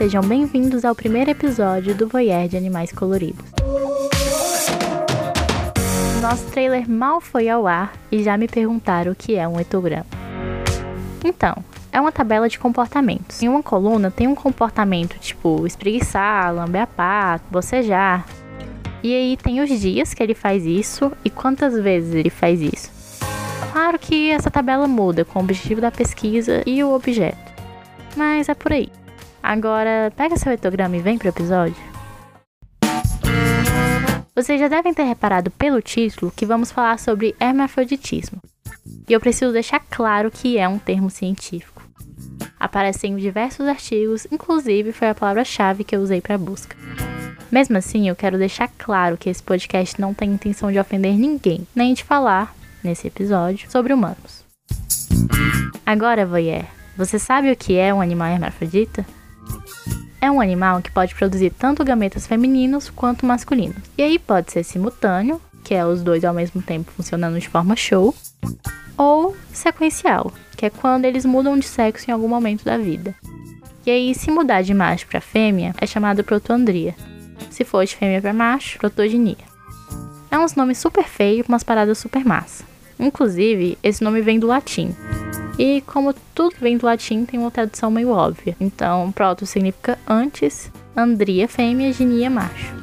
sejam bem-vindos ao primeiro episódio do Voyeur de Animais Coloridos. Nosso trailer mal foi ao ar e já me perguntaram o que é um etograma. Então, é uma tabela de comportamentos. Em uma coluna tem um comportamento tipo espreguiçar, lamber a pata, bocejar. E aí tem os dias que ele faz isso e quantas vezes ele faz isso. Claro que essa tabela muda com o objetivo da pesquisa e o objeto. Mas é por aí. Agora, pega seu etograma e vem pro episódio. Vocês já devem ter reparado pelo título que vamos falar sobre hermafroditismo. E eu preciso deixar claro que é um termo científico. Aparece em diversos artigos, inclusive foi a palavra-chave que eu usei para busca. Mesmo assim, eu quero deixar claro que esse podcast não tem intenção de ofender ninguém, nem de falar, nesse episódio, sobre humanos. Agora, voyeur, você sabe o que é um animal hermafrodita? É um animal que pode produzir tanto gametas femininos quanto masculinos. E aí pode ser simultâneo, que é os dois ao mesmo tempo funcionando de forma show, ou sequencial, que é quando eles mudam de sexo em algum momento da vida. E aí, se mudar de macho para fêmea, é chamado protoandria. Se for de fêmea para macho, protoginia. É uns nomes super feios, umas paradas super massa. Inclusive, esse nome vem do latim. E como tudo vem do latim, tem uma tradução meio óbvia. Então, proto significa antes, andria fêmea, ginia macho.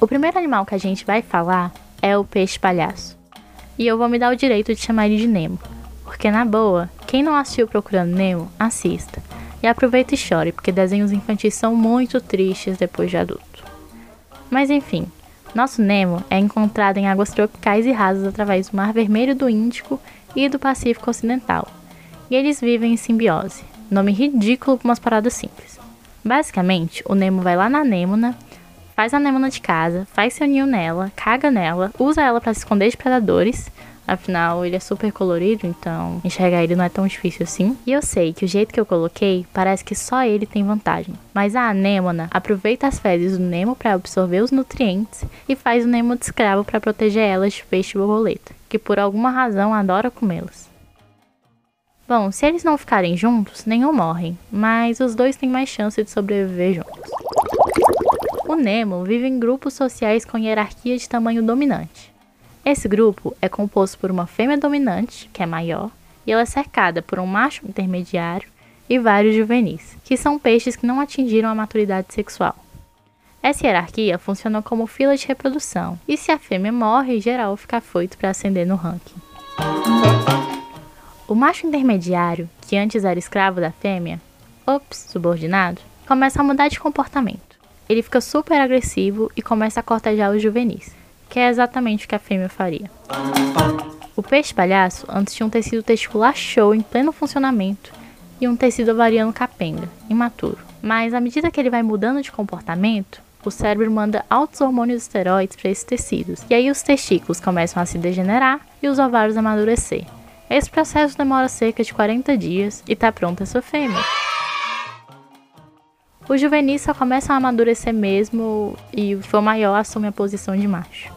O primeiro animal que a gente vai falar é o peixe palhaço. E eu vou me dar o direito de chamar ele de Nemo. Porque na boa, quem não assistiu Procurando Nemo, assista. E aproveita e chore, porque desenhos infantis são muito tristes depois de adulto. Mas enfim, nosso Nemo é encontrado em águas tropicais e rasas através do Mar Vermelho do Índico e do Pacífico Ocidental. E eles vivem em simbiose. Nome ridículo para umas paradas simples. Basicamente, o Nemo vai lá na Nêmona faz a anêmona de casa, faz seu ninho nela, caga nela, usa ela para se esconder de predadores. Afinal, ele é super colorido, então enxergar ele não é tão difícil assim. E eu sei que o jeito que eu coloquei parece que só ele tem vantagem. Mas a anêmona aproveita as fezes do Nemo para absorver os nutrientes e faz o Nemo de escravo para proteger elas de peixe borboleta, que por alguma razão adora comê-las. Bom, se eles não ficarem juntos, nenhum morrem, mas os dois têm mais chance de sobreviver juntos. O Nemo vive em grupos sociais com hierarquia de tamanho dominante. Esse grupo é composto por uma fêmea dominante, que é maior, e ela é cercada por um macho intermediário e vários juvenis, que são peixes que não atingiram a maturidade sexual. Essa hierarquia funciona como fila de reprodução, e se a fêmea morre, geral fica foito para ascender no ranking. O macho intermediário, que antes era escravo da fêmea, ops, subordinado, começa a mudar de comportamento ele fica super agressivo e começa a cortejar os juvenis, que é exatamente o que a fêmea faria. O peixe palhaço antes tinha um tecido testicular show em pleno funcionamento e um tecido ovariano capenga, imaturo. Mas à medida que ele vai mudando de comportamento, o cérebro manda altos hormônios esteroides para esses tecidos, e aí os testículos começam a se degenerar e os ovários a amadurecer. Esse processo demora cerca de 40 dias e está pronta a sua fêmea. Os juvenis só começam a amadurecer mesmo e o seu maior assume a posição de macho.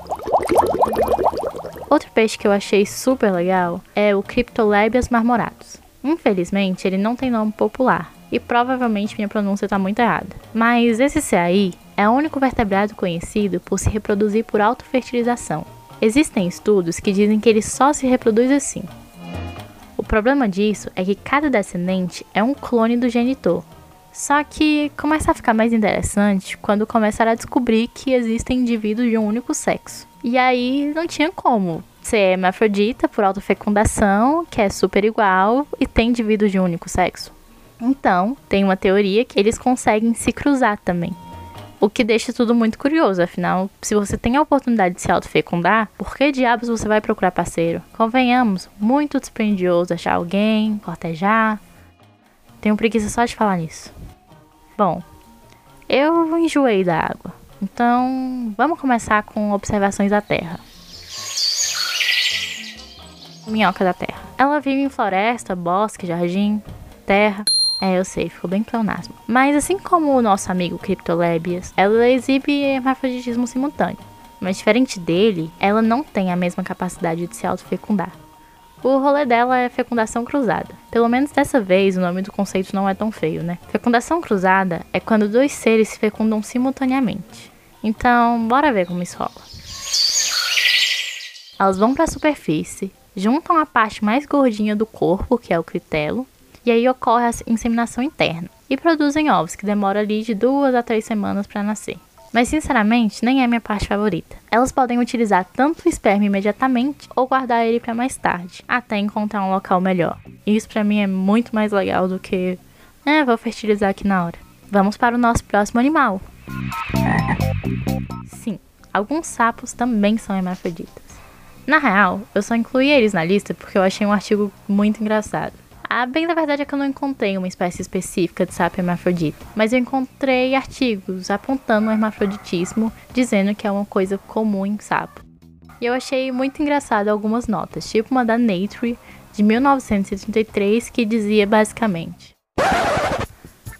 Outro peixe que eu achei super legal é o Cryptolebias marmoratus. Infelizmente, ele não tem nome popular e provavelmente minha pronúncia está muito errada. Mas esse CAI é o único vertebrado conhecido por se reproduzir por autofertilização. Existem estudos que dizem que ele só se reproduz assim. O problema disso é que cada descendente é um clone do genitor, só que começa a ficar mais interessante quando começaram a descobrir que existem indivíduos de um único sexo. E aí não tinha como ser hermafrodita por autofecundação, que é super igual, e tem indivíduos de único sexo. Então, tem uma teoria que eles conseguem se cruzar também. O que deixa tudo muito curioso, afinal, se você tem a oportunidade de se autofecundar, por que diabos você vai procurar parceiro? Convenhamos, muito dispendioso achar alguém, cortejar. Tenho preguiça só de falar nisso. Bom, eu enjoei da água. Então, vamos começar com observações da Terra. Minhoca da Terra. Ela vive em floresta, bosque, jardim, terra. É, eu sei, ficou bem pleonasmo. Mas assim como o nosso amigo Cryptolebias, ela exibe hermafroditismo simultâneo. Mas diferente dele, ela não tem a mesma capacidade de se autofecundar. O rolê dela é fecundação cruzada. Pelo menos dessa vez o nome do conceito não é tão feio, né? Fecundação cruzada é quando dois seres se fecundam simultaneamente. Então, bora ver como isso rola. Elas vão para a superfície, juntam a parte mais gordinha do corpo, que é o critelo, e aí ocorre a inseminação interna. E produzem ovos, que demora ali de duas a três semanas para nascer. Mas sinceramente, nem é minha parte favorita. Elas podem utilizar tanto o esperma imediatamente ou guardar ele para mais tarde, até encontrar um local melhor. E isso para mim é muito mais legal do que, é, vou fertilizar aqui na hora. Vamos para o nosso próximo animal. Sim, alguns sapos também são hermafroditas. Na real, eu só incluí eles na lista porque eu achei um artigo muito engraçado. A bem da verdade é que eu não encontrei uma espécie específica de sapo hermafrodita, mas eu encontrei artigos apontando o hermafroditismo, dizendo que é uma coisa comum em sapo. E eu achei muito engraçado algumas notas, tipo uma da Nature de 1933 que dizia basicamente: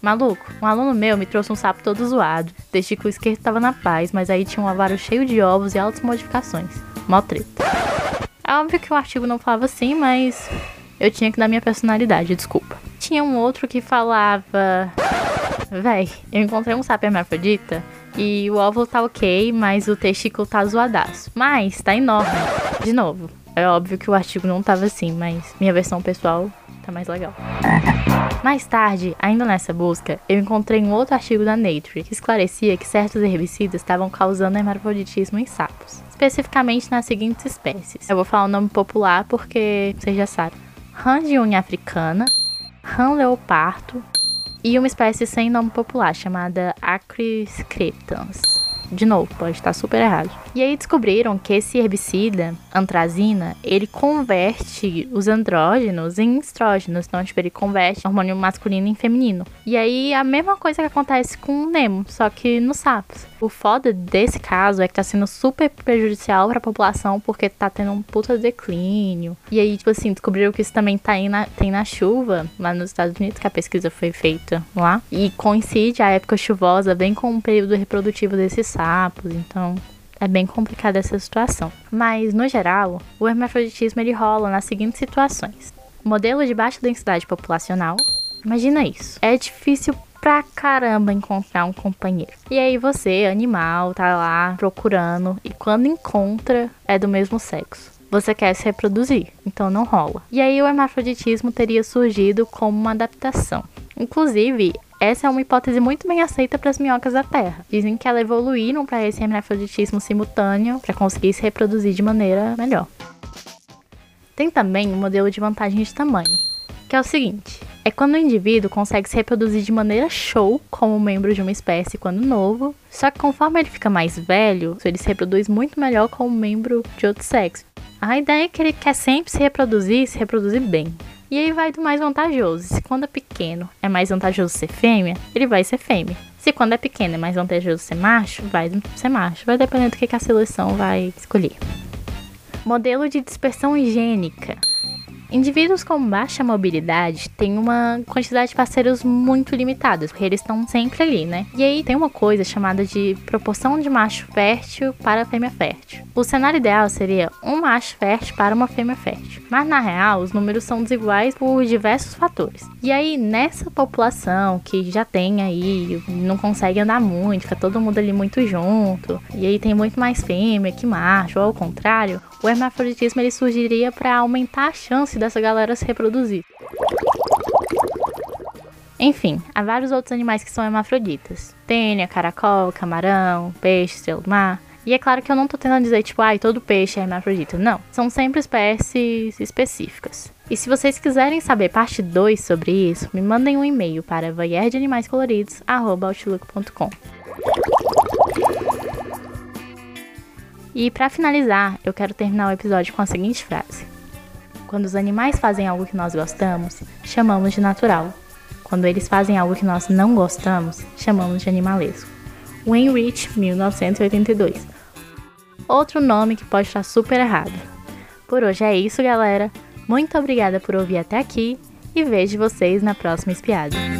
Maluco, um aluno meu me trouxe um sapo todo zoado. Testículo esquerdo estava na paz, mas aí tinha um avaro cheio de ovos e altas modificações. Mó treta. É óbvio que o artigo não falava assim, mas eu tinha que dar minha personalidade, desculpa. Tinha um outro que falava. Véi, eu encontrei um sapo hermafrodita e o óvulo tá ok, mas o testículo tá zoadaço. Mas tá enorme. De novo, é óbvio que o artigo não tava assim, mas minha versão pessoal tá mais legal. Mais tarde, ainda nessa busca, eu encontrei um outro artigo da Nature que esclarecia que certos herbicidas estavam causando hermafroditismo em sapos, especificamente nas seguintes espécies. Eu vou falar o nome popular porque vocês já sabem rã de unha africana, rã leopardo e uma espécie sem nome popular chamada Acris creptans. De novo, pode estar super errado. E aí descobriram que esse herbicida, antrazina, ele converte os andrógenos em estrógenos. Então, tipo, ele converte hormônio masculino em feminino. E aí a mesma coisa que acontece com o Nemo, só que nos sapos. O foda desse caso é que tá sendo super prejudicial para a população porque tá tendo um puta declínio. E aí, tipo assim, descobriram que isso também tá aí na, tem na chuva lá nos Estados Unidos, que a pesquisa foi feita lá. E coincide a época chuvosa bem com o período reprodutivo desses sapos. Então, é bem complicada essa situação. Mas, no geral, o hermafroditismo ele rola nas seguintes situações. Modelo de baixa densidade populacional. Imagina isso. É difícil pra caramba encontrar um companheiro. E aí você, animal, tá lá procurando e quando encontra é do mesmo sexo. Você quer se reproduzir, então não rola. E aí o hermafroditismo teria surgido como uma adaptação. Inclusive, essa é uma hipótese muito bem aceita para as minhocas da Terra. Dizem que elas evoluíram para esse hermafroditismo simultâneo para conseguir se reproduzir de maneira melhor. Tem também um modelo de vantagem de tamanho, que é o seguinte: é quando o indivíduo consegue se reproduzir de maneira show como membro de uma espécie quando novo, só que conforme ele fica mais velho, ele se reproduz muito melhor como membro de outro sexo. A ideia é que ele quer sempre se reproduzir e se reproduzir bem. E aí vai do mais vantajoso. Se quando é pequeno é mais vantajoso ser fêmea, ele vai ser fêmea. Se quando é pequeno é mais vantajoso ser macho, vai ser macho. Vai depender do que a seleção vai escolher. Modelo de dispersão higiênica. Indivíduos com baixa mobilidade têm uma quantidade de parceiros muito limitada, porque eles estão sempre ali, né? E aí tem uma coisa chamada de proporção de macho fértil para fêmea fértil. O cenário ideal seria um macho fértil para uma fêmea fértil, mas na real os números são desiguais por diversos fatores. E aí nessa população que já tem aí, não consegue andar muito, fica todo mundo ali muito junto, e aí tem muito mais fêmea que macho, ou ao contrário, o hermafroditismo ele surgiria para aumentar a chance dessa galera se reproduzir. Enfim, há vários outros animais que são hermafroditas. Tênia, caracol, camarão, peixe, estrela do mar. E é claro que eu não tô tentando dizer, tipo, ai, ah, todo peixe é hermafrodita. Não, são sempre espécies específicas. E se vocês quiserem saber parte 2 sobre isso, me mandem um e-mail para voyerdeanimaiscoloridos.com. E para finalizar, eu quero terminar o episódio com a seguinte frase: Quando os animais fazem algo que nós gostamos, chamamos de natural. Quando eles fazem algo que nós não gostamos, chamamos de animalesco. Wainwright, 1982. Outro nome que pode estar super errado. Por hoje é isso, galera. Muito obrigada por ouvir até aqui e vejo vocês na próxima espiada.